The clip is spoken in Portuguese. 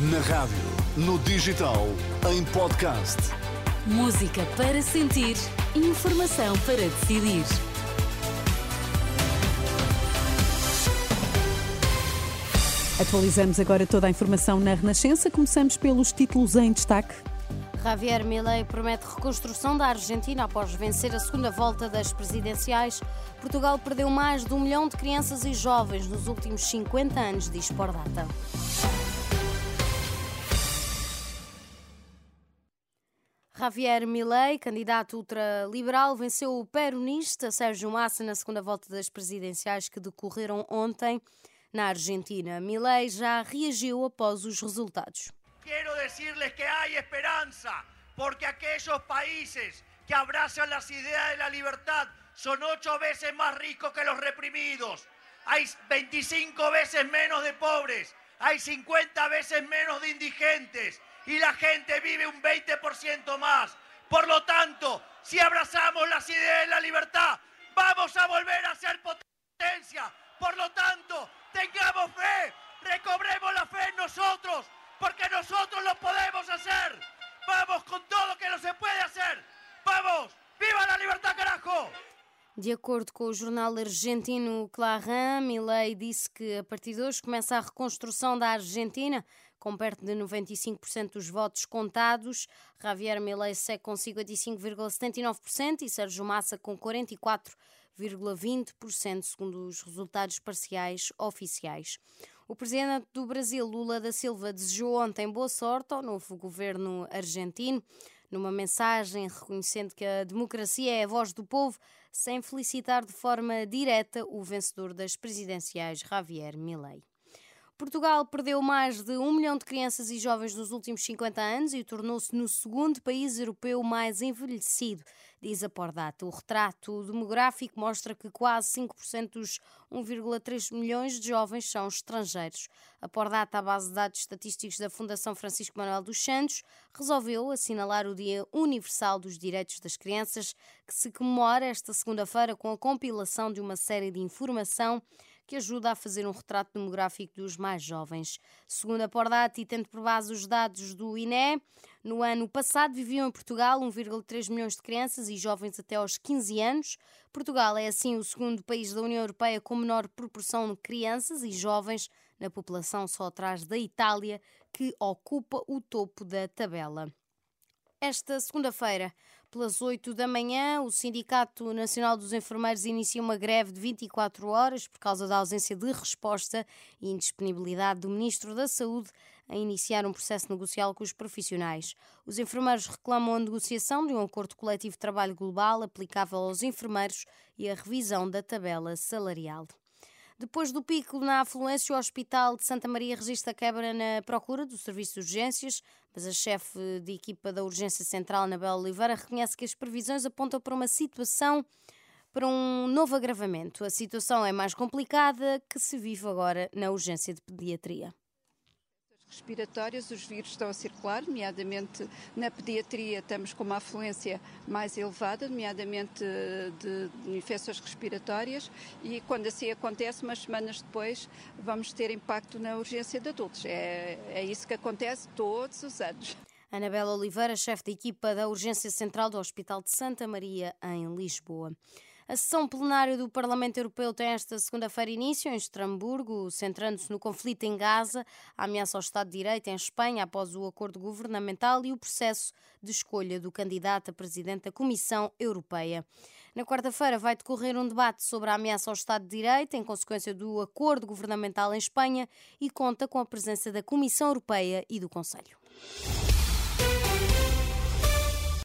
Na rádio, no digital, em podcast. Música para sentir, informação para decidir. Atualizamos agora toda a informação na Renascença. Começamos pelos títulos em destaque. Javier Milei promete reconstrução da Argentina após vencer a segunda volta das presidenciais. Portugal perdeu mais de um milhão de crianças e jovens nos últimos 50 anos, diz por Javier Milei, candidato ultraliberal, venceu o peronista Sérgio Massa na segunda volta das presidenciais que decorreram ontem na Argentina. Milei já reagiu após os resultados. Quiero decirles que hay esperanza, porque aquellos países que abrazan las ideas de la libertad son ocho veces más ricos que los reprimidos. Hay 25 veces menos de pobres, hay 50 veces menos de indigentes y la gente vive un 20% más. Por lo tanto, si abrazamos las ideas de la libertad, vamos a volver a ser potencia. Por lo tanto, tengamos fe, recobremos la fe en nosotros, porque nosotros lo podemos hacer. Vamos con todo que no se puede hacer. Vamos, viva la libertad, carajo. De acordo com o jornal argentino Clarín, Milei disse que a partir de hoje começa a reconstrução da Argentina, com perto de 95% dos votos contados. Javier Milei segue com 55,79% e Sérgio Massa com 44,20%, segundo os resultados parciais oficiais. O presidente do Brasil, Lula da Silva, desejou ontem boa sorte ao novo governo argentino. Numa mensagem reconhecendo que a democracia é a voz do povo, sem felicitar de forma direta o vencedor das presidenciais, Javier Milei. Portugal perdeu mais de um milhão de crianças e jovens nos últimos 50 anos e tornou-se no segundo país europeu mais envelhecido, diz a Pordata. O retrato demográfico mostra que quase 5% dos 1,3 milhões de jovens são estrangeiros. A Pordata, a base de dados estatísticos da Fundação Francisco Manuel dos Santos, resolveu assinalar o Dia Universal dos Direitos das Crianças, que se comemora esta segunda-feira com a compilação de uma série de informação que ajuda a fazer um retrato demográfico dos mais jovens. Segundo a Pordati, tendo por base os dados do INE, no ano passado viviam em Portugal 1,3 milhões de crianças e jovens até aos 15 anos. Portugal é assim o segundo país da União Europeia com menor proporção de crianças e jovens na população, só atrás da Itália, que ocupa o topo da tabela. Esta segunda-feira, pelas 8 da manhã, o Sindicato Nacional dos Enfermeiros inicia uma greve de 24 horas por causa da ausência de resposta e indisponibilidade do Ministro da Saúde a iniciar um processo negocial com os profissionais. Os enfermeiros reclamam a negociação de um acordo coletivo de trabalho global aplicável aos enfermeiros e a revisão da tabela salarial. Depois do pico na afluência, o Hospital de Santa Maria registra quebra na procura do serviço de urgências, mas a chefe de equipa da Urgência Central, Anabela Oliveira, reconhece que as previsões apontam para uma situação para um novo agravamento. A situação é mais complicada que se vive agora na urgência de pediatria respiratórias, os vírus estão a circular, nomeadamente na pediatria estamos com uma afluência mais elevada, nomeadamente de, de infecções respiratórias e quando assim acontece, umas semanas depois, vamos ter impacto na urgência de adultos. É, é isso que acontece todos os anos. Anabela Oliveira, chefe de equipa da Urgência Central do Hospital de Santa Maria, em Lisboa. A sessão plenária do Parlamento Europeu tem esta segunda-feira início em Estrasburgo, centrando-se no conflito em Gaza, a ameaça ao Estado de Direito em Espanha após o acordo governamental e o processo de escolha do candidato a presidente da Comissão Europeia. Na quarta-feira vai decorrer um debate sobre a ameaça ao Estado de Direito em consequência do acordo governamental em Espanha e conta com a presença da Comissão Europeia e do Conselho.